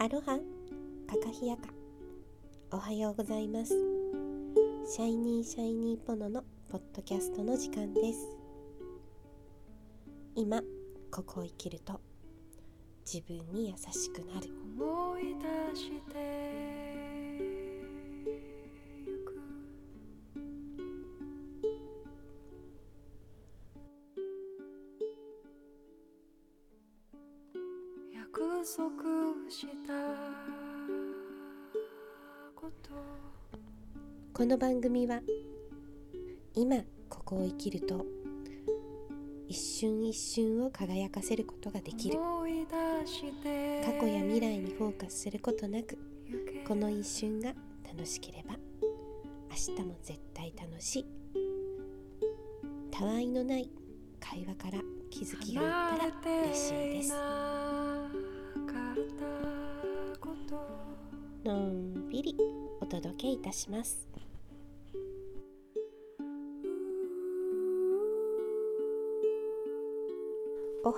アロハ。カカヒヤカ。おはようございます。シャイニーシャイニーポノのポッドキャストの時間です。今ここを生きると自分に優しくなる。思い出して。この番組は今ここを生きると一瞬一瞬を輝かせることができる。過去や未来にフォーカスすることなくこの一瞬が楽しければ明日も絶対楽しい。たわいのない会話から気づきがあったら嬉しいです。のんびりお届けいたします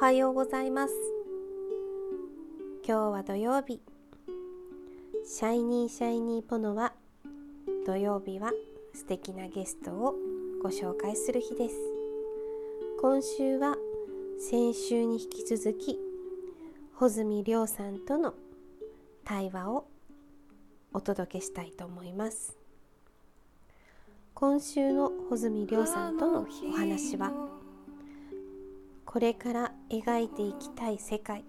はようございます。今日は土曜日。シャイニーシャイニーポノは土曜日は素敵なゲストをご紹介する日です。今週は先週に引き続き穂積亮さんとの対話をお届けしたいと思います。今週の穂積亮さんとのお話は？これから描いていきたい世界。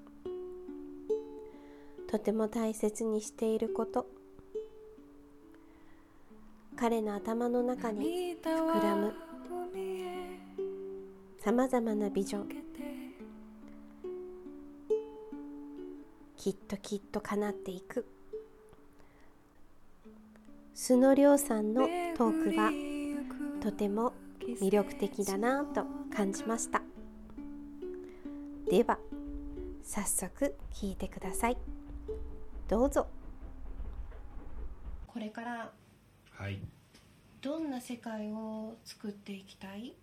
とても大切にしていること。彼の頭の中に膨らむ。さまざまなビジョン。きっときっと叶っていく。須野亮さんのトークがとても魅力的だなと感じました。では早速聞いてください。どうぞ。これからはい。どんな世界を作っていきたい？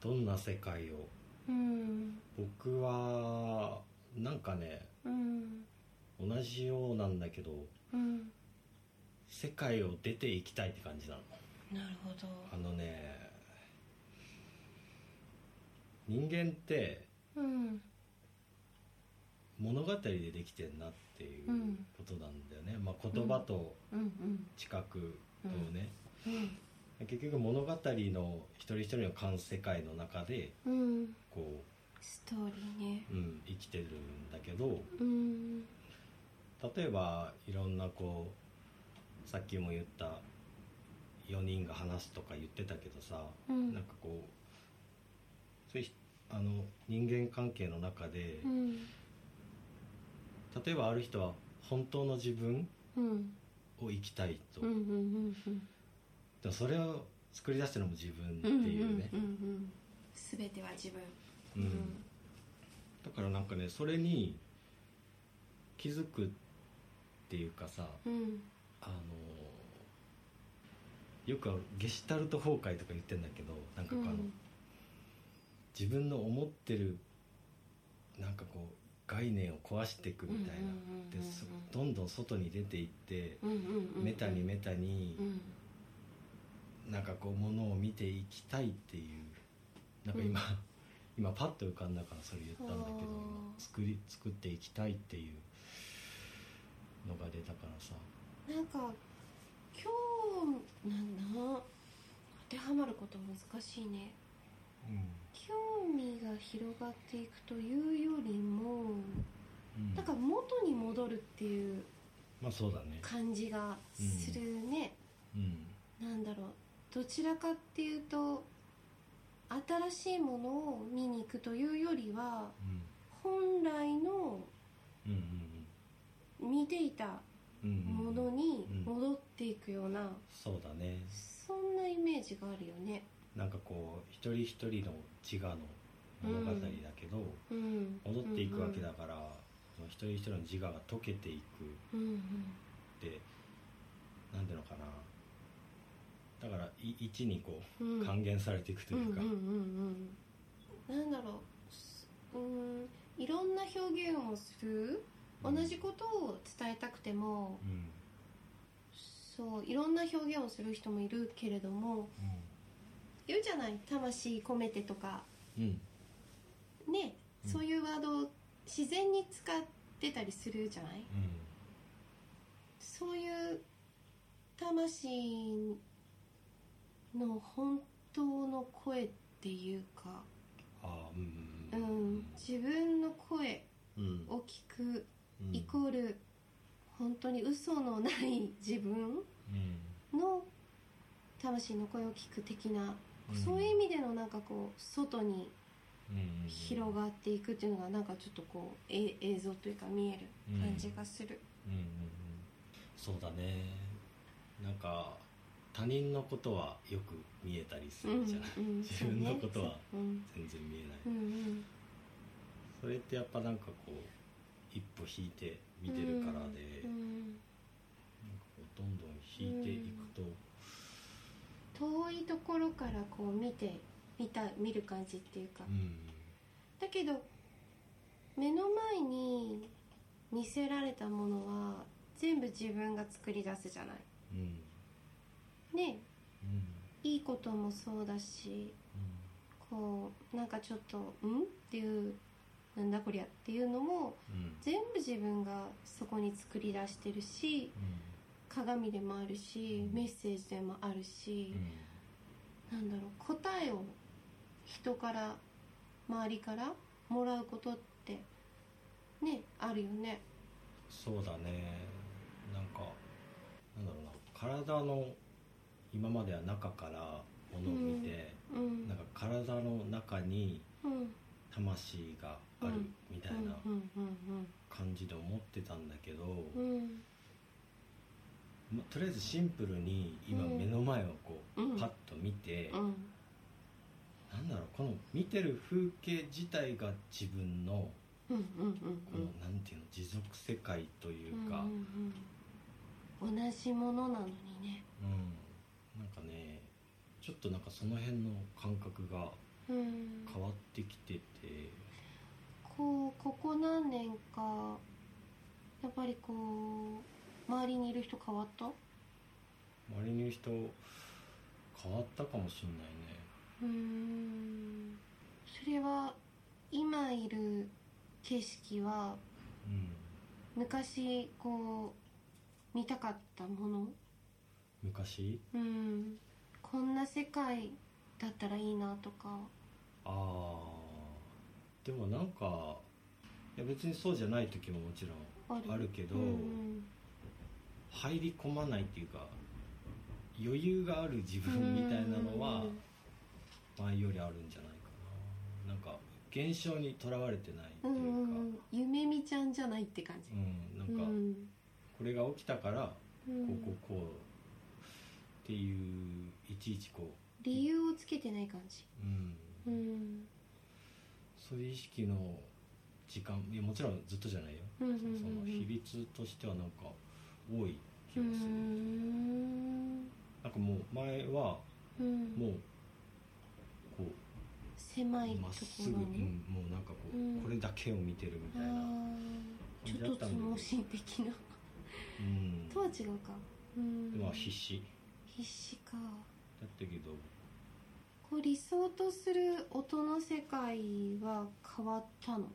どんな世界を？うん。僕はなんかねうん。同じようなんだけどうん。世界を出ていきたいって感じなの。なるほど。あのね人間ってうん。物語でできてんなっていううん。ことなんだよね、まあ、言葉とうん。知覚とね、うん。結局物語の一人一人の感世界の中でうん。こストーリーね。う、うん、生きてるんだけどうん。例えばいろんなこうさっきも言った4人が話すとか言ってたけどさ、うん。なんかこうそういうひあの人間関係の中で、うん。例えばある人は本当の自分うん。を生きたいと、うんうんうんうんでもそれを作り出してるのも自分ってうんいうね、うんうんうん。全ては自分。うん。だからなんかねそれに気づくっていうかさうん。あのよくゲシュタルト崩壊とか言ってんだけどなんかあの、うん自分の思ってるなんかこう概念を壊していくみたいな、うんうんうんうんでそどんどん外に出ていって、うんうんうんメタにメタにうん。なんかこうものを見ていきたいっていう。なんか今、今パッと浮かんだからそれ言ったんだけど今作り作っていきたいっていうのが出たからさ。なんか今日なんだ？当てはまること難しいね興味が広がっていくというよりもうん。なんか元に戻るっていうまあそうだね。感じがするね、うん。なんだろう。どちらかっていうと新しいものを見に行くというよりは本来のうんうん見ていたうんうんものに戻っていくような、そうだね。そんなイメージがあるよねなんかこう一人一人の自我の物語だけど、うん。戻っていくわけだから、その一人一人の自我が溶けていく。うんうんってなんていうのかな。だからい一にこう、うん。還元されていくというか、うんうんうんうん。なんだろう。すうん。いろんな表現をする。同じことを伝えたくてもうん。そういろんな表現をする人もいるけれども言うじゃない魂込めてとか。うん。うんね、うん。そういうワードを自然に使ってたりするじゃない？そういう魂の本当の声っていうか、ああうんううん。ん、自分の声うん。を聞くうん。イコール本当に嘘のない自分うん。の魂の声を聞く的な、うんそういう意味でのなんかこう外にうん広がっていくっていうのがなんかちょっとこうえ映像というか見える感じがする。うんうんうん。そうだね。なんか他人のことはよく見えたりするじゃない、うんうん。自分のことは全然見えない、うんうん。それってやっぱなんかこう一歩引いて見てるからで、うんうん。なんかこうどんどん引いていくと、遠いところからこう見て見た見る感じっていうか、うん。だけど目の前に見せられたものは全部自分が作り出すじゃない。うん。ね。うん。いいこともそうだしこうなんかちょっと「ん?」っていう「なんだこりゃ」っていうのもうん。全部自分がそこに作り出してるし鏡でもあるしメッセージでもあるしう、ん。なんだろう答えを人から周りからもらうことってねあるよね。そうだね。なんかなんだろうな。体の今までは中からものを見て、うんなんか体の中にうん。魂があるうんみたいなうんうん。感じで思ってたんだけど、うんうんまとりあえずシンプルに今うん。目の前をこう、うん。パッと見て、うん。なんだろうこの見てる風景自体が自分のうんうんうん。この、なんていうの持続世界というか、うんうんうん。同じものなのにね。うん。なんかねちょっとなんかその辺の感覚がうん。変わってきてて。こうここ何年かやっぱりこう周りにいる人変わった？周りにいる人変わったかもしんないね。うーん。それは今いる景色はうん。昔こう見たかったもの？昔？うん。こんな世界だったらいいなとか。ああでもなんかいや別にそうじゃない時ももちろんある。あるけど、うん入り込まないっていうか余裕がある自分みたいなのは前よりあるんじゃないかな。なんか現象にとらわれてないってうんいうか、夢見ちゃんじゃないって感じ。うん、なんかうん。これが起きたからうん。こうこうこうっていういちいちこ理由をつけてない感じ。う、うん。うん。そういう意識の時間いやもちろんずっとじゃないよ、うんうんうんうん。その比率としてはなんか多い気うがする、ん。なんかもう前はうん。もうこ狭いうまっとすぐ、うんもうなんかこう、うん。これだけを見てるみたいな、ちょっと盲信的な。うん、とは違うか。うん。でも必死。必死か。だったけど。こう理想とする音の世界は変わったの？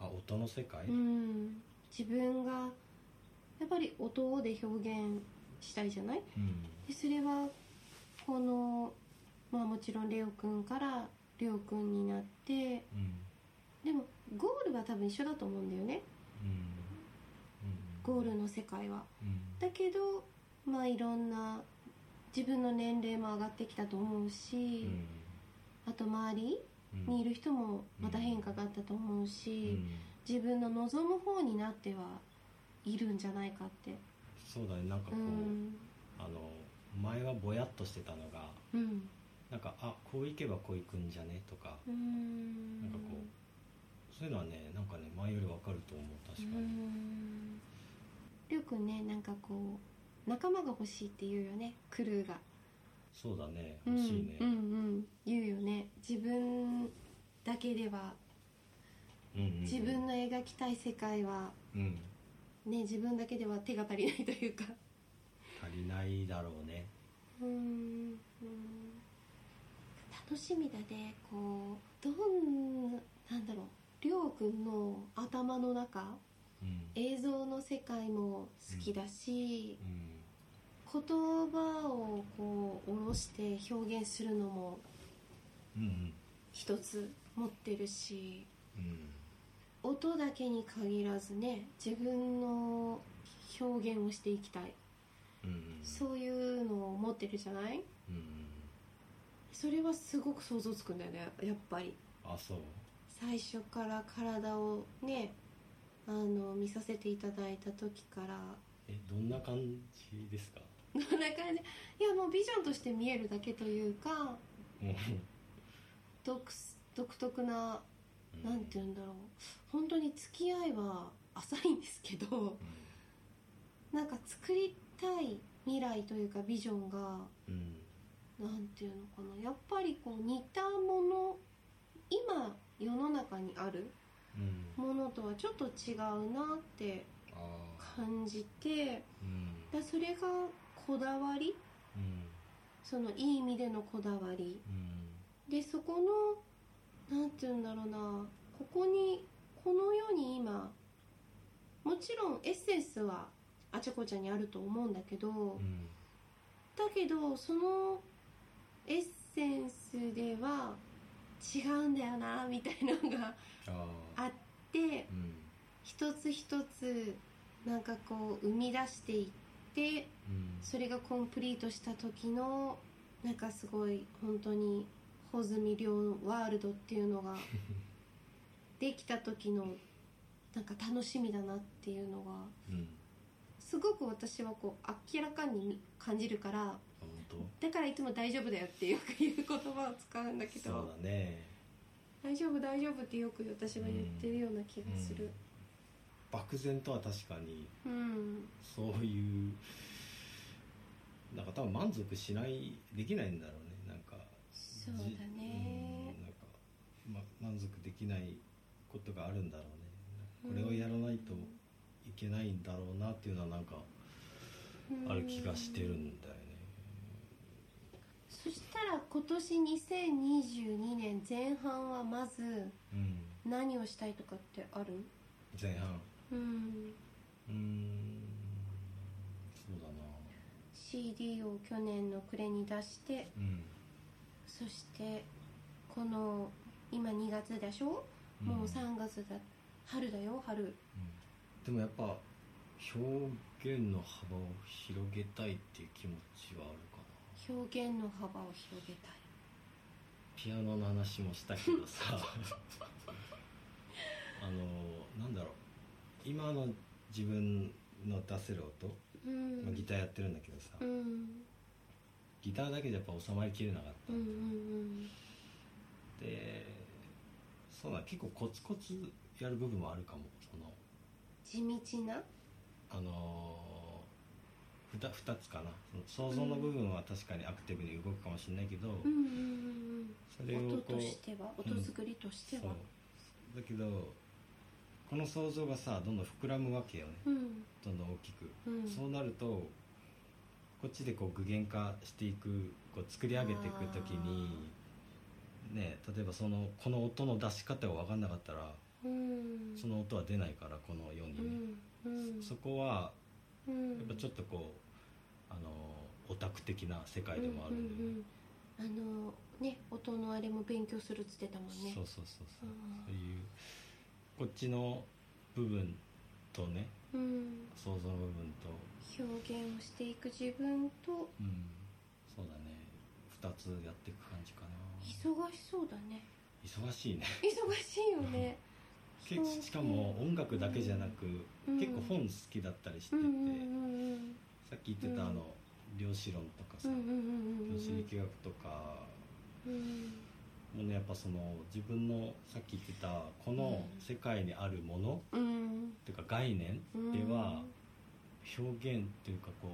あ音の世界、うん。自分がやっぱり音で表現したいじゃない？うん。でそれはこのまあもちろんレオくんからレオくんになってうん。でもゴールは多分一緒だと思うんだよね。うん。ゴールの世界は。うん。だけどまあいろんな自分の年齢も上がってきたと思うし、あと周りうんにいる人もまた変化があったと思ううし、ん。自分の望む方になってはいるんじゃないかって。そうだねなんかこうう、ん。あの前はぼやっとしてたのがうん。なんかあこういけばこういくんじゃねとかうん。なんかこそういうのはねなんかね前よりわかると思う確かうにん。りょうくんねなんかこう仲間が欲しいって言うよねクルーが。そうだね欲しいね。うんうん。うん言うよね。自分だけではううんうんうん。自分の描きたい世界はうんね自分だけでは手が足りないというか。足りないだろうね。うーん。うん楽しみだねこうどんななんだろうりょうくんの頭の中。うん。映像の世界も好きだし、うん。言葉をこう下ろして表現するのもうんうん。一つ持ってるし。うん音だけに限らずね自分の表現をしていきたい。うん。うんそういうのを持ってるじゃない？うん。それはすごく想像つくんだよねやっぱり。あそう。最初から体をねあの見させていただいた時から。えどんな感じですか？どんな感じ？いやもうビジョンとして見えるだけというか独特ななんて言うんだろう。本当に付き合いは浅いんですけどなんか作りたい未来というかビジョンがうん。なんていうのかな。やっぱりこう似たもの今世の中にあるうん。ものとはちょっと違うなって感じてうん。だそれがこだわり？うん。そのいい意味でのこだわり。うん。でそこのなんて言うんだろうな。ここにこの世に今もちろんエッセンスはあちゃこちゃにあると思うんだけど、うん。だけどそのエッセンスでは違うんだよなみたいなのがあってうん。一つ一つなんかこう生み出していってうん。それがコンプリートした時のなんかすごい本当に穂積亮ワールドっていうのが できた時のなんか楽しみだなっていうのがうんすごく私はこう明らかに感じるからだからいつも「大丈夫だよ」ってよく言う言葉を使うんだけそうどだね「大丈夫大丈夫」ってよく私は言ってるような気がする。漠然とは確かにうん。そういうなんか多分満足しないできないんだろうねそうだじね。うんなんか、ま、満足できないことがあるんだろうね。これをやらないといけないんだろうなっていうのはなんかある気がしてるんだよね。そしたら今年2022年前半はまずうん。何をしたいとかってある？前半？うん。うーん。そうだな。CD を去年の暮れに出してうんそしてこの今2月でしょ、もう3月だ。春だよ春。うん。でもやっぱ表現の幅を広げたいっていう気持ちはあるかな。表現の幅を広げたい。ピアノの話もしたけどさ。あのなんだろう。今の自分の出せる音、うん。まあ、ギターやってるんだけどさ、うんギターだけじゃやっぱ収まりきれなかった、うんうんでそうだ結構コツコツやる部分もあるかも。その地道な？あのー、2, 二つかな。その想像の部分は確かにアクティブに動くかもしれないけど、うんうんそれをうん音ことうしては？音作りとしては？そう。だけどこの想像がさどんどん膨らむわけよね。うん。どんどん大きく、うん。そうなるとこっちでこう具現化していくこう作り上げていく時にね例えばそのこの音の出し方が分かんなかったらうん。その音は出ないからこの世にうね、ん。うん。そこはうん。やっぱちょっとこうあのオタク的な世界でもあるんで、うんうんうん。あのね音のあれも勉強するっつってたもんね。そうそうそうそう、うん。そういうこっちの部分とねうん。想像の部分と。表現をしていく自分と。うん。そうだね。2つやっていく感じかな。忙しそうだね。忙しいね。忙しいよね。しかも音楽だけじゃなく、うん。結構本好きだったりしてて、さっき言ってたあの、量子論とかさ、量子力学とかうんもねやっぱその自分のさっき言ってたこの世界にあるもの、うん。っていうか概念では表現っていうかこ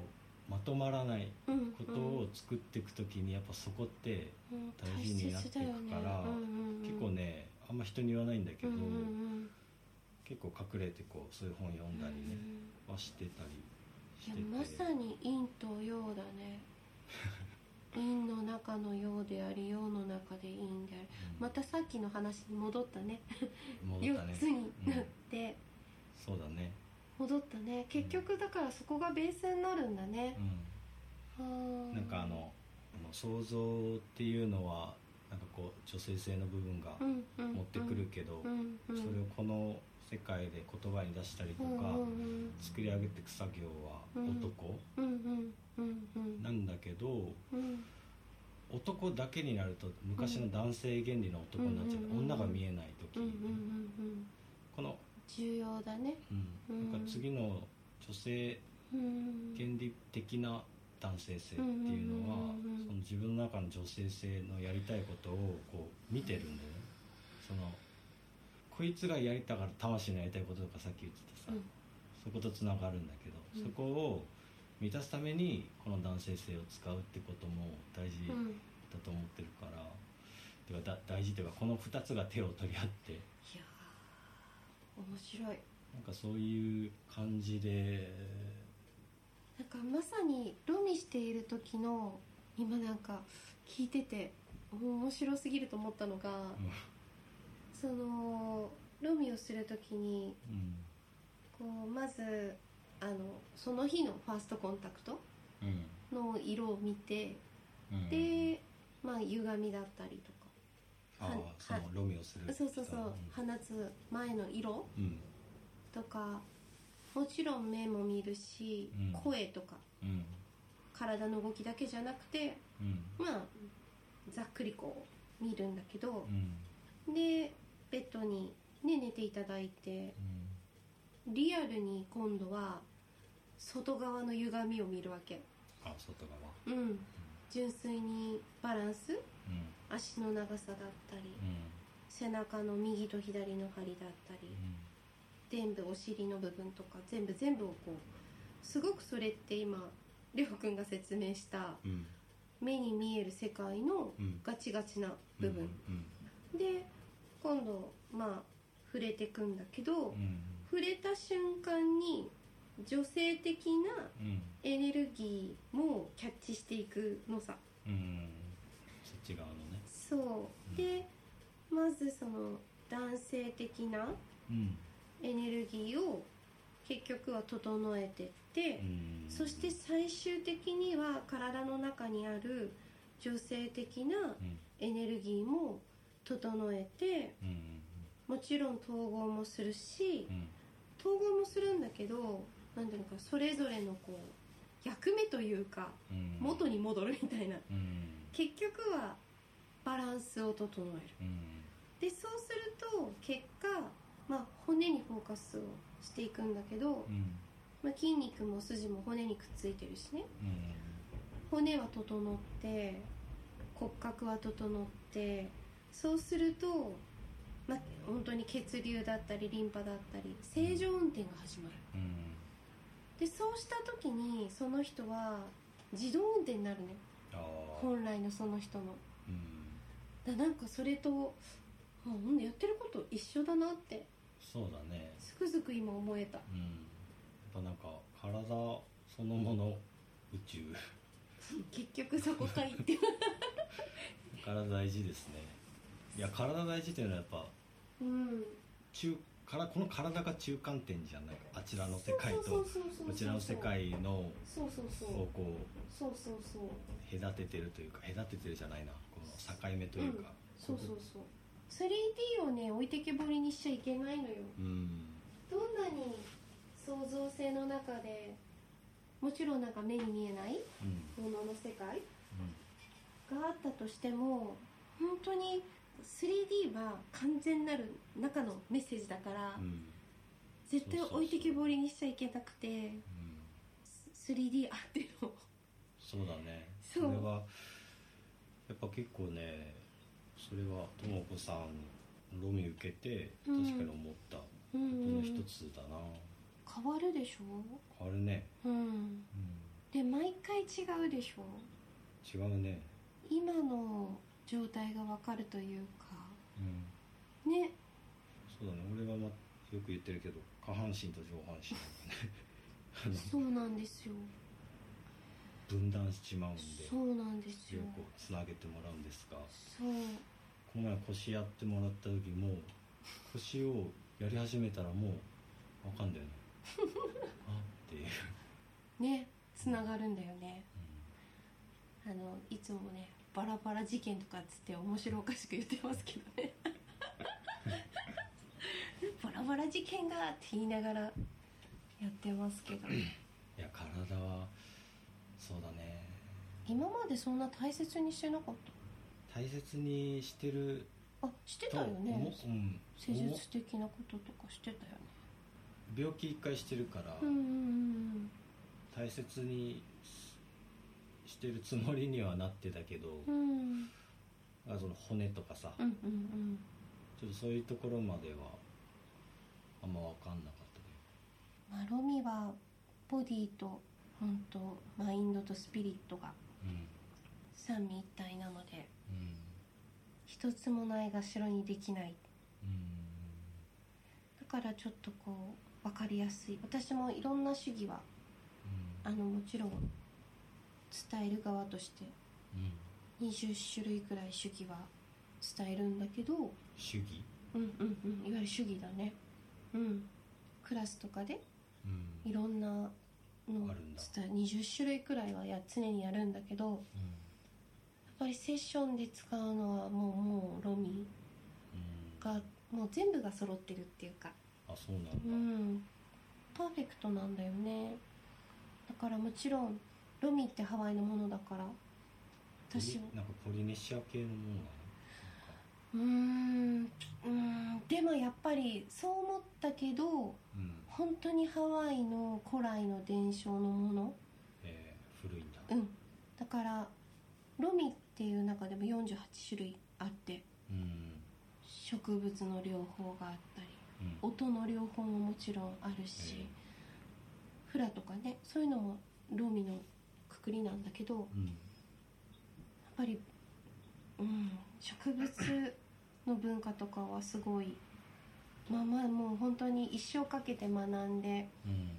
うまとまらないうん。ことを作っていく時にやっぱそこってうん。大事になっていくから結構ねあんま人に言わないんだけど、結構隠れてこうそういう本読んだりね、はしてたりいしてて。やまさに陰と陽だね 陰の中の陽であり陽の中で陰である。うん。またさっきの話に戻ったね。4戻ったね。つになって、そうだね。戻ったね。結局だからそこがベースになるんだね。う、ん。なんかあの想像っていうのはなんかこう女性性の部分がうんうん。持ってくるけど、うんうん。それをこの世界で言葉に出したりとか、作り上げていく作業はうん男なんだけど、うん。男だけになると昔の男性原理の男になっちゃう、女が見えない時、この、重要だね。なんか次の女性うん。原理的な男性性っていうのは、その自分の中の女性性のやりたいことをこう見てるんだよね。そのこいつがやりたがる魂のやりたいこととかさっき言ってたさ、うん。そことつながるんだけど、うん。そこを満たすためにこの男性性を使うってことも大事だうん。と思ってるから、てかだ大事というかこの2つが手を取り合って。いやー面白い。なんかそういう感じで。なんかまさにロミしている時の今なんか聞いてて面白すぎると思ったのが、そのロミをする時にうん。こうまずあのその日のファーストコンタクトうん。の色を見て、うん。で、まあ、歪みだったりとああはそのロミオするかそうそうそう。放つ前の色うん。とかもちろん目も見るし、うん。声とか。うん。体の動きだけじゃなくてうん。まあざっくりこう見るんだけど。う、ん。でベッドに、ね、寝ていただいてリアルに今度は外側の歪みを見るわけ。あ外側。うん。純粋にバランス。うん。足の長さだったりうん。背中の右と左の張りだったり全部お尻の部分とか全部全部をこうすごくそれって今りょうくんが説明した目に見える世界のうん。ガチガチな部分、うん。で今度まあ触れてくんだけど、うん。触れた瞬間に女性的なうん。エネルギーもキャッチしていくのさ。うん。そっち側のね。そう。でまずその男性的なうん。エネルギーを結局は整えてって、うん。そして最終的には体の中にある女性的なうん。エネルギーも整えてうんもちろん統合もするしうん。統合もするんだけどなんていうのかそれぞれのこう役目というかうん。元に戻るみたいな。うん。結局はバランスを整える。うん。でそうすると結果、まあ、骨にフォーカスをしていくんだけど、うん。まあ、筋肉も筋も骨にくっついてるしね。うん。骨は整って骨格は整ってそうすると、まあ、本当に血流だったりリンパだったり正常運転が始まる。うん。でそうした時にその人は自動運転になるね本来のその人の。うん。だなんかそれとやってること一緒だなってそうだね。つくづく今思えた。うん。やっぱなんか体そのもの宇宙。結局そこかいって。体大事ですねいや体大事っていうのはやっぱうん。中からこの体が中間点じゃない。あちらの世界とこちらの世界のそうそうそう。をこうそうそうそう。隔ててるというか隔ててるじゃないな。この境目というか、そうそうそう。3D をね置いてけぼりにしちゃいけないのよ。うん。どんなに創造性の中でもちろんなんか目に見えないうん。ものの世界があったとしても本当に 3D は完全なる中のメッセージだから、うん。うん絶対置いてけぼりにしちゃいけなくてうん。3D あってのそう。だねそうれはやっぱ結構ねそれはとも子さんロミ受けてうん確かに思った。こうんとの一つだな、変わるでしょ？変わるね、うん。うん、で毎回違うでしょ？違うね。今の状態がわかるというか。うん。ね。そうだね。俺は、ま、よく言ってるけど下半身と上半身。あ のそうなんですよ。分断しちまうんでそうなんですよ。それをこうつなげてもらうんですが。そう。この前腰やってもらった時も腰をやり始めたらもうわかんだよね。あっていう、ね。つながるんだよね。あのいつもねバラバラ事件とかっつって面白おかしく言ってますけどね。バラバラ事件がって言いながらやってますけど。いや体はそうだね。今までそんな大切にしてなかっ大切にしてるたあしてたとよね。思う。ん。施術的なこととかしてたよね。病気一回してるから、うんうんうん。大切にししてるつもりにはなってたけど、うん。その骨とかさ、うんうんうん。ちょっとそういうところまではあんま分かんなかったねまあロミはボディと本当マインドとスピリットがうん。三位一体なのでうん。一つもないがしろにできない。うん。だからちょっとこう分かりやすい。私もいろんな主義はあのもちろん伝える側としてうん20種類くらい主義は伝えるんだけど主義？うんうんうんいわゆる主義だね。うん。クラスとかでうん。いろんなの伝え20種類くらいはや常にやるんだけどやっぱりセッションで使うのはもうもうロミうんうん。がもう全部が揃ってるっていうか。あそうなんだ、うん。パーフェクトなんだよね。だからもちろんロミってハワイのものだから。私ポリなんかポリネシア系のものなの？うーんうーんでもやっぱりそう思ったけどなん。か本当にハワイの古来の伝承のもの。えー古いんだ。うん。だからロミっていう中でも48種類あって。うん。植物の療法があったりうん。音の療法ももちろんあるし、えフラとかねそういうのもロミのくくりなんだけどやっうんぱり、うん、植物の文化とかはすごいまあまあもう本当に一生かけて学んでうん。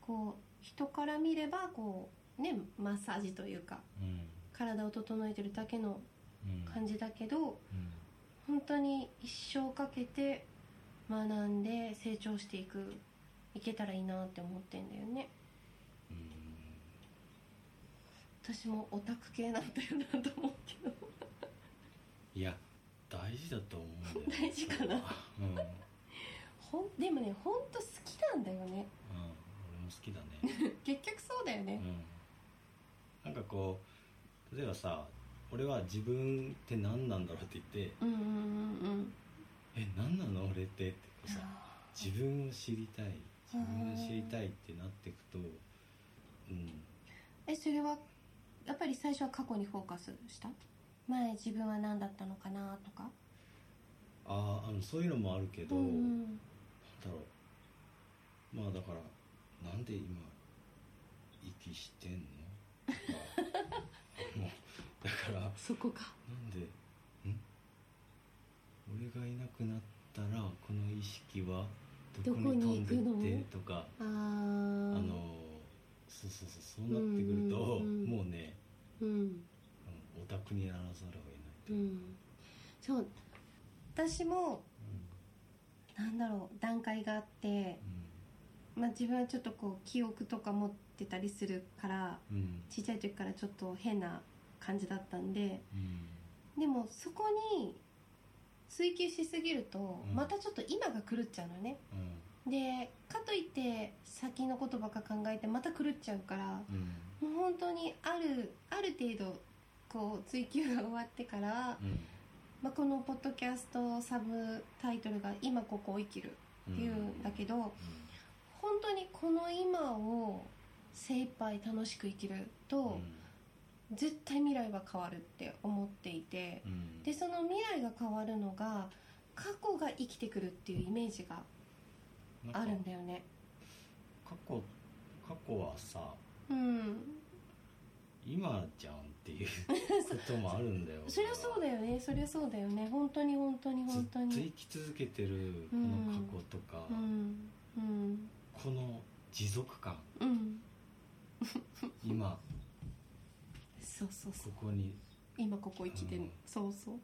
こう人から見ればこうねマッサージというかうん。体を整えてるだけのうん。感じだけどうん。本当に一生かけて学んで成長していくいけたらいいなって思ってんだよねうん私もオタク系なんだよなと思うけど。いや大事だと思うんだよ。大事かな。うん、うん、俺もほんでもね本当好きなんだよね。好きだね。結局そうだよね。うん。なんかこう例えばさ俺は自分って何なんだろうって言ってうんうんうんうん「え何なの俺って」ってこうさあ自分を知りたい自分を知りたいってなっていくとうん。ーえそれはやっぱり最初は過去にフォーカスした？前自分は何だったのかなとか？あああのそういうのもあるけど、うんうなんんだろう。まあだからなんで今息してんの？とか もうだからなんそこか。でん？俺がいなくなったらこの意識はどこに飛んでって？とかあのそうそうそうそうなってくると、うんうんうん。もうね、うん。うんオタクにならざるを得ない、う。ん。そう私もなんだろう段階があって、まあ、自分はちょっとこう記憶とか持ってたりするからうんうん。ちっちゃい時からちょっと変な感じだったんでうん。でもそこに追求しすぎるとうん。またちょっと今が狂っちゃうのね。うんでかといって先のことばっか考えてまた狂っちゃうからうん。もう本当にあるある程度こう追求が終わってから、うん。まあ、このポッドキャストサブタイトルが「今ここを生きる」っていうん。だけど、本当にこの今を精一杯楽しく生きると、絶対未来は変わるって思っていてうんうん。でその未来が変わるのが過去が生きてくるっていうイメージがあるんだよね。過去過去はさうん。今じゃんっていう こともあるんだよ そりゃそうだよね。そりゃそうだよね。本当に本当にず本当っと生にき続けてるこの過去とか、うん。うん。この持続感。うん。今そうそうそう。ここに。今ここ生きてる、うん。そうそう。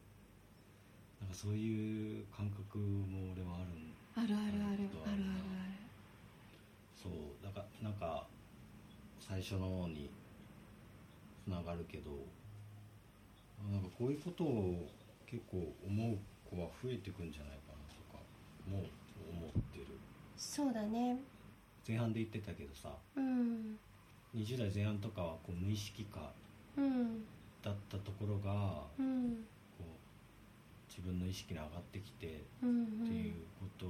なんかそういう感覚も俺はあるんあるあるあるあるあるある。そうだからなんか最初の方につながるけどなんかこういうことを結構思う子は増えてくんじゃないかなとかもう思ってる。そうだね。前半で言ってたけどさうん。20代前半とかはこう無意識化うん。だったところがうん自分の意識に上がってきてっうんていうこと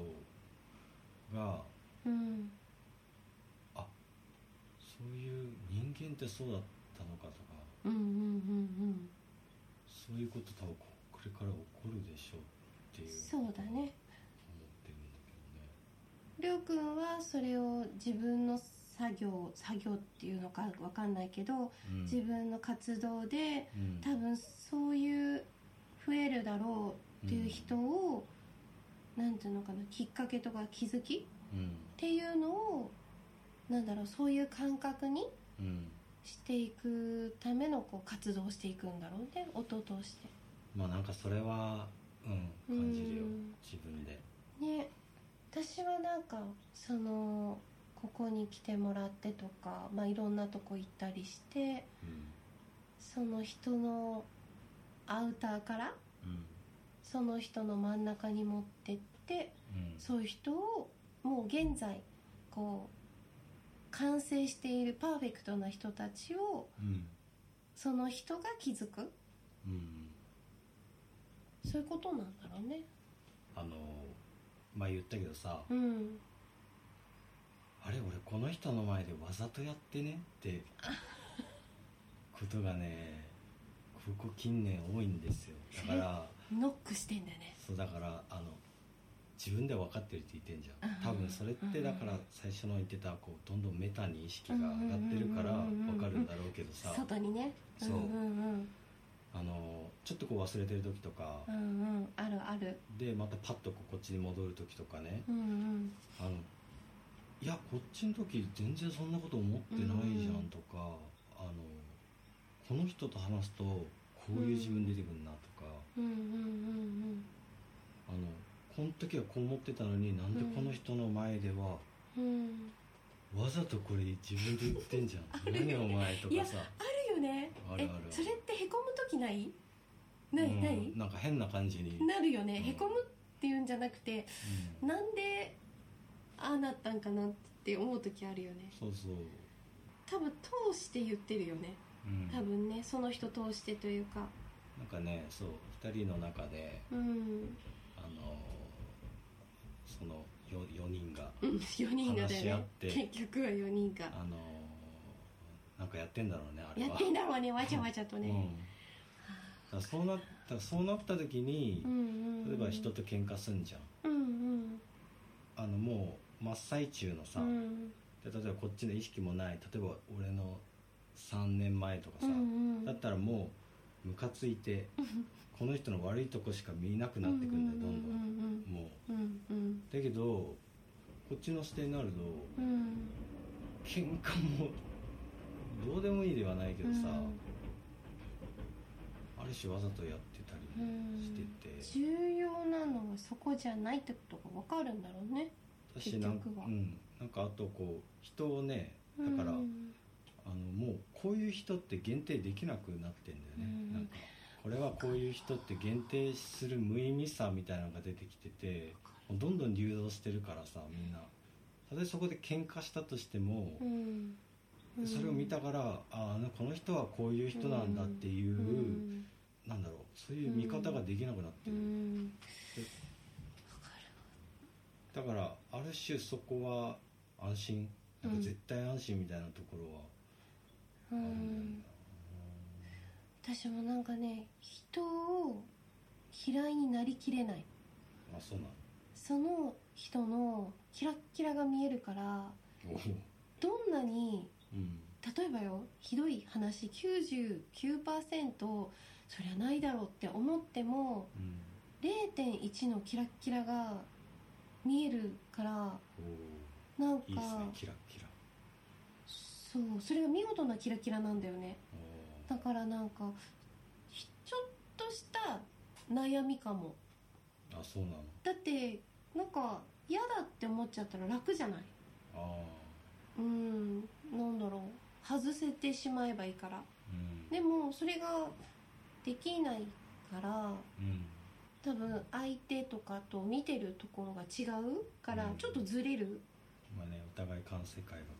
が、うんあそういう人間ってそうだったのかとかうんうんうん。そういうこと多分ここれから起こるでしょうっていうそうだね。思ってるんだりょうくんはそれを自分の作業作業っていうのかわかんないけど、けどね、自分の活動でうん。多分そういう増えるだろうっていう人を、なんていうのかなきっかけとか気づきっうんていうのをなんだろうそういう感覚にうんしていくためのこう活動をしていくんだろうね音を通して。まあなんかそれはうん感じるようん。自分で。ね。私はなんかそのここに来てもらってとか、まあ、いろんなとこ行ったりしてうん。その人のアウターからうんその人の真ん中に持ってってうん。そういう人をもう現在こう完成しているパーフェクトな人たちをうん。その人が気づく。うん。そういうことなんだろうね。あの前言ったけどさうん。あれ俺この人の前でわざとやってねって ことがねここ近年多いんですよ。だからノックしてんだよね。そうだからあの自分で分かってるって言ってんじゃん。うん。多分それってだから最初の言ってたこうどんどんメタに意識が上がってるから分かるんだろうけどさ。外にね。そう。うんうんあのちょっとこう忘れてる時とか。うんうんうん。あるある。でまたパッとこうこっちに戻る時とかね。うんうん。あのいやこっちの時全然そんなこと思ってないじゃんとか、あのこの人と話すとこういう自分出てくるなとか、うんうんうんあのこの時はこう思ってたのになんでこの人の前では、うんうんわざとこれ自分で言ってんじゃん。何お前とかさ。あるよね。あるある。えそれってへこむ時ない？ない、うんない？なんか変な感じに、なるよね、うん。へこむっていうんじゃなくてうん。なんでああなったんかなって思う時あるよね。そうそう、多分通して言ってるよね。うん、多分ねその人通してというか。なんかねそう2人の中でうん。あのその 4, 4人がうん4人がだよね。話し合って。結局は4人が。あのなんかやってんだろうねあれは。やってんだろうねわちゃわちゃとね、うん、そうなったそうなった時にうん、うんうん。例えば人と喧嘩すんじゃん。うんうん。あのもう真っ最中のさ、うん。で例えばこっちの意識もない例えば俺の3年前とかさ、うんうん。だったらもうムカついてこの人の悪いとこしか見なくなってくんだよどんどんん。もう。うんうん。だけどこっちの視点になるとうん。喧嘩もどうでもいいではないけどさ、ある種わざとやってたりうんしてて、重要なのはそこじゃないってことが分かるんだろうね私なんうん、なんかあとこう人をねだから、うんあのもうこういう人って限定できなくなってんだよね、うんなんかこれはこういう人って限定する無意味さみたいなのが出てきててどんどん流動してるからさみんな。たとえそこで喧嘩したとしても、うん。それを見たからああこの人はこういう人なんだっていう、うん。なんだろうそういう見方ができなくなってうる、ん。だからある種そこは安心。なんか絶対安心みたいなところはうん。私もなんかね人を嫌いになりきれない。あそうなの？その人のキラッキラが見えるからどんなにうん。例えばよひどい話99%そりゃないだろうって思ってもうん。0.1のキラッキラが見えるからおなんかーいいですねキラッキラそうそれが見事なキラキラなんだよね。おだからなんかひちょっとした悩みかも。ーあそうなの。だってなんか嫌だって思っちゃったら楽じゃない？あうんなんだろう。外せてしまえばいいから。あうん。でもそれができないからうん。多分相手とかと見てるところが違うからうん。ちょっとずれる、まあねお互い感世界がこ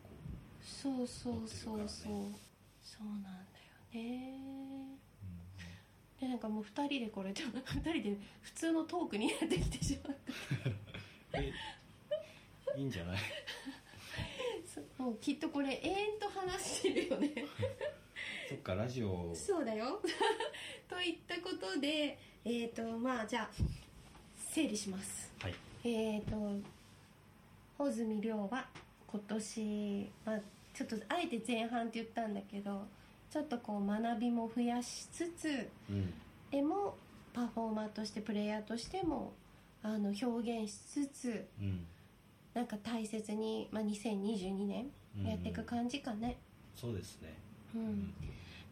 そうそうそうそう、るからそうなんだよね。う、でなんかもう2人でこれ2人で普通のトークになってきてしまうえいいんじゃない？もうきっとこれ永遠と話してるよね。そっかラジオ。そうだよ。といったことでえっ、とまあじゃあ整理します。はい。えっ、と穂積亮は今年、まあ、ちょっとあえて前半って言ったんだけどちょっとこう学びも増やしつつうん。でもパフォーマーとしてプレイヤーとしてもあの表現しつつうん。なんか大切に、まあ、2022年うんやっていく感じかね、そうですね。うん。うん。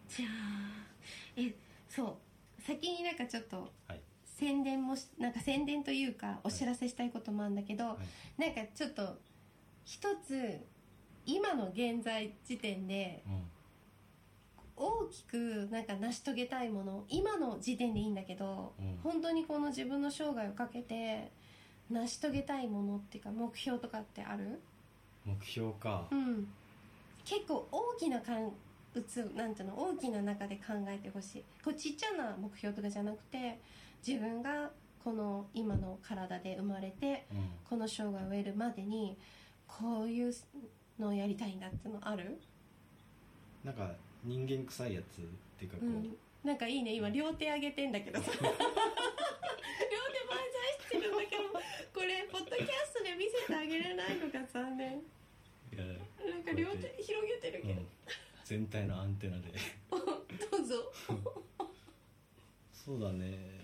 じゃあえそう。先になんかちょっとはい。宣伝もしなんか宣伝というかお知らせしたいこともあるんだけど、はい。なんかちょっと一つ今の現在時点でうん。大きくなんか成し遂げたいもの今の時点でいいんだけど、うん。本当にこの自分の生涯をかけて成し遂げたいものっていうか目標とかってある？目標か。うん。結構大きな感うつなんていうの大きな中で考えてほしい。こうちっちゃな目標とかじゃなくて自分がこの今の体で生まれてうん。この生涯を終えるまでにこういうのをやりたいんだってのある？なんか人間臭いやつっていうかこう、うん。なんかいいね。今両手上げてんだけどさ。両手万歳してるんだけどこれポッドキャストで見せてあげれないのが残念。いやなんか両手広げてるけどうん、全体のアンテナで。どうぞ。そうだね。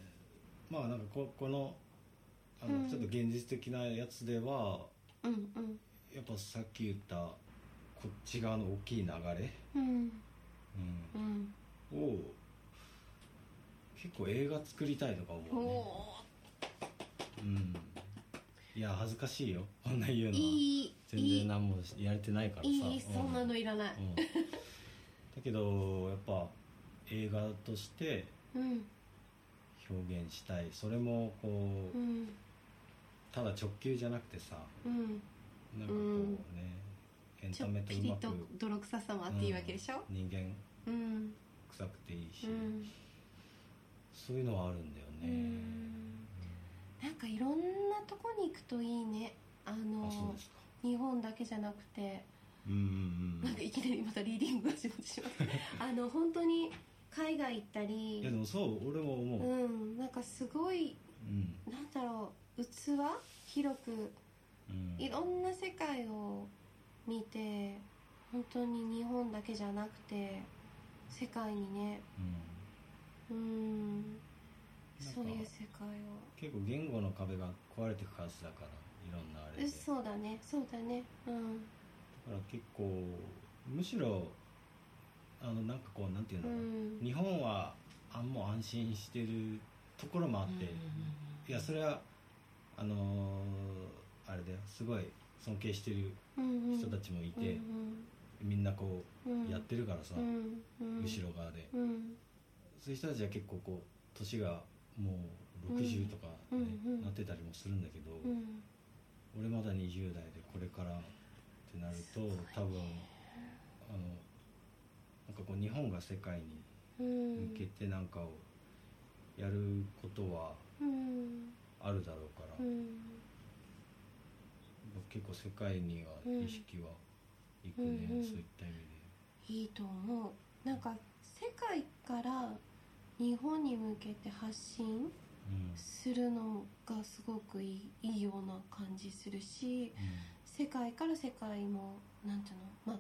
まあなんかここのあの、うん。ちょっと現実的なやつではうんうんやっぱさっき言ったこっち側の大きい流れ、うん。うん。うん。を結構映画作りたいとか思おうね。おうん。いや恥ずかしいよ。こんな言うのは。いい全然何もやれてないからさ。いいそんなのいらない。うん。だけどやっぱ映画としてうん。表現したい。それもこう、うん。ただ直球じゃなくてさうんなんかこうね、エンちょタメっぴりととうまく泥臭さもあっていいわけでしょ？うん。人間。うん臭くていいし、うん。そういうのはあるんだようね、ん。なんかいろんなとこに行くといいね。あの日本だけじゃなくて。うんうんうん。なんかいきなりまたリーディングが始まってしまった あの本当に海外行ったり。いやでもそう俺も思う、うん。なんかすごいうん。なんだろう器？広くうん。いろんな世界を見て本当に日本だけじゃなくて世界にね。うん。そういう世界を。結構言語の壁が壊れていくはずだからいろんなあれで。そうだね。そうだね。うん。から結構むしろあのなんかこうなんていううの、ん。日本はあんも安心してるところもあって、いやそれはあのーあれだよ。すごい尊敬してるうんうん。人たちもいて、うんみんなこううんやってるからさ、うん。うん後ろ側で、うん。そういう人たちは結構こう年がもう60とか、ねうんうん。なってたりもするんだけど、うん。俺まだ20代でこれからってなると多分あのなんかこう日本が世界にうん。向けてなんかをやることはうん。あるだろうから、うん結構世界には意識はいくね、うんうんそういった意味で。いいと思うなんか世界から日本に向けて発信うんするのがすごくいいいいような感じするし世界から世界もなんていうのまあ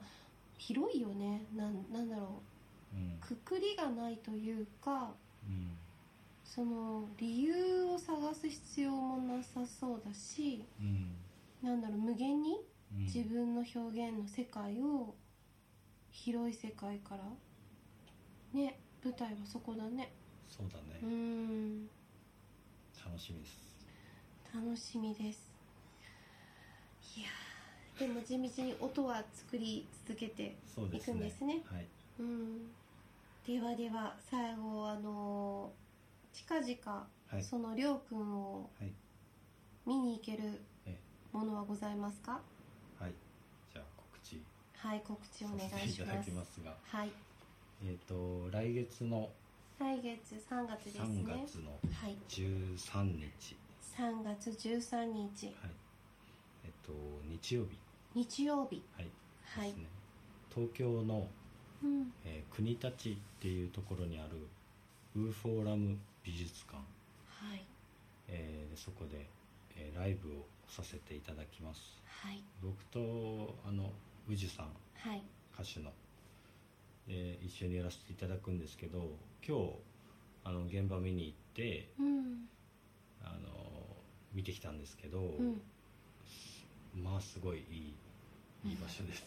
広いよね。なんなんだろう。くくりがないというかうん。その理由を探す必要もなさそうだしうんなんだろう無限にうん。自分の表現の世界を広い世界からね舞台はそこだね。そうだね。ん。楽しみです。楽しみです。いやーでも地道に音は作り続けてそうですね。行くんですね。はい。うん。ではでは最後あの近々はい。そのりょうくんをはい。見に行けるえものはございますか？はい。じゃあ告知。はい告知お願いしさせていただますきますが。はい。えっ、と来月の来月3月ですね。3月のはい。13日3月13日はい。えっ、と日曜日。日曜日。はい。はい。ですね。東京の、うん。えー国立っていうところにあるウーフォーラム美術館、はい。えーでそこで、えーライブをさせていただきます。はい。僕とあの宇治さん。はい。歌手の。で一緒にやらせていただくんですけど今日あの現場見に行ってうん。あの見てきたんですけど、うん。まあすごいいいいい場所です、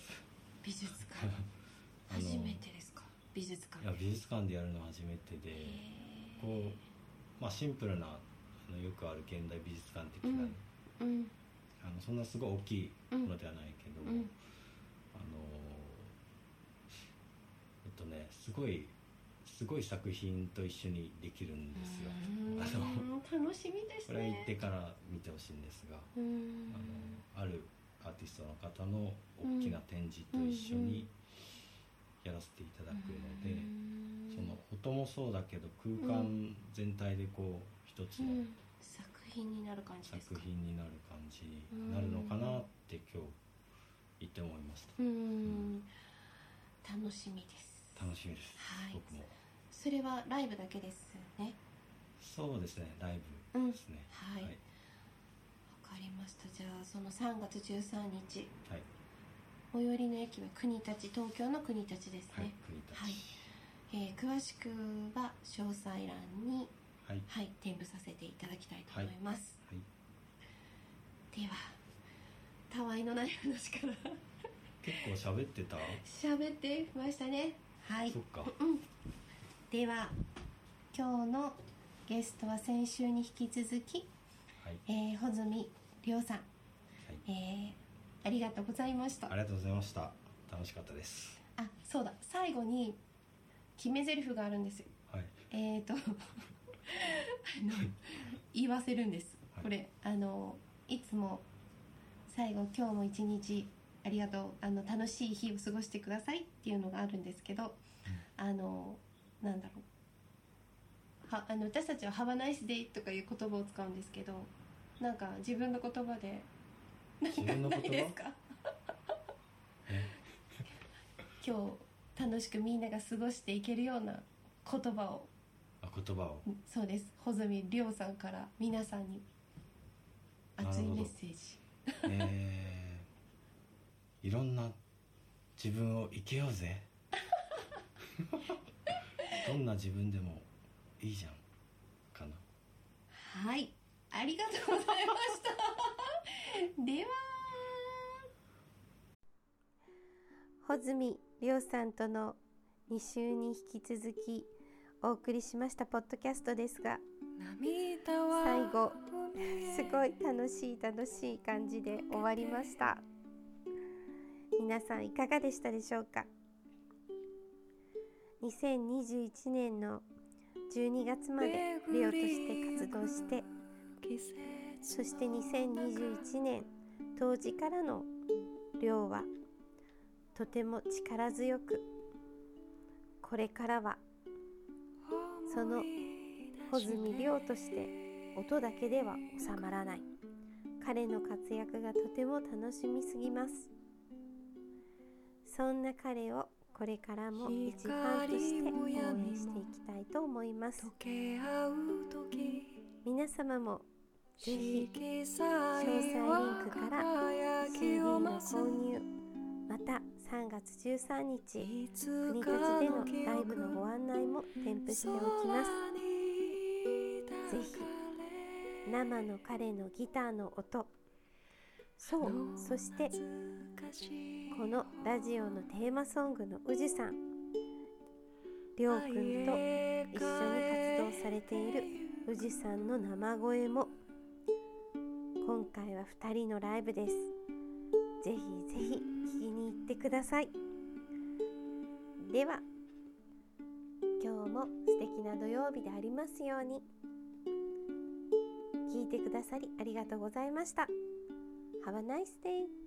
美術館。初めてですか？美術館。いや美術館でやるの初めてでへこう、まあ、シンプルなあのよくある現代美術館的な、うん。ーうん。あのそんなすごい大きいものではないけど、うんあのえっとねすごいすごい作品と一緒にできるんですよ。あの楽しみですこれは行ってねから見てほしいんですが、あのあるアーティストの方の大きな展示と一緒にやらせていただくので、うん。その音もそうだけど空間全体でこう一つのうん。作品になる感じです作か品になる感じになるのかなって今日言って思いました。うーん。楽しみです。楽しみです、はい。僕も。それはライブだけですね？そうですね。ライブうんですね、はい。わはい、かりました。じゃあその3月13日はい。最寄りの駅は国立東京の国立ですはいね、国立。はい。えー詳しくは詳細欄に、はい。はい、添付させていただきたいと思います、はいではたわいのない話から。結構喋ってた？喋ってましたね。はい。そっか。うん。では今日のゲストは先週に引き続き、はい。えー、穂積亮さん、はい。えーありがとうございました。ありがとうございました。楽しかったです。あそうだ。最後に決め台詞があるんですよ。はい。えーと あの言わせるんです、はい。これあのいつも最後今日も一日ありがとう。あの楽しい日を過ごしてくださいっていうのがあるんですけど、あのなんだろう。はあの私たちは「Have a nice day」とかいう言葉を使うんですけどなんか自分の言葉でなんかないですか？え？今日楽しくみんなが過ごしていけるような言葉を。あ言葉を？そうです。穂積亮さんから皆さんに熱いメッセージえー、いろんな自分を生けようぜ。どんな自分でもいいじゃんかな。はい。ありがとうございました。では。穂積亮さんとの2週に引き続きお送りしましたポッドキャストですが最後すごい楽しい楽しい感じで終わりました。皆さんいかがでしたでしょうか？2021年の12月までレオとして活動してそして2021年当時からの亮はとても力強くこれからはその穂積亮として音だけでは収まらない。彼の活躍がとても楽しみすぎます。そんな彼をこれからも一ファンとして応援していきたいと思います。皆様もぜひ詳細リンクから CD の購入ままた3月13日国か立でのライブのご憶案内も添付しておきますぜひ生の彼のギターの音。そうそしてこのラジオのテーマソングの宇治さん。りょうくんと一緒に活動されている宇治さんの生声も。今回は2人のライブです。ぜひぜひ聞きに行ってください。では今日も素敵な土曜日でありますように。聞いてくださりありがとうございました Have a nice day!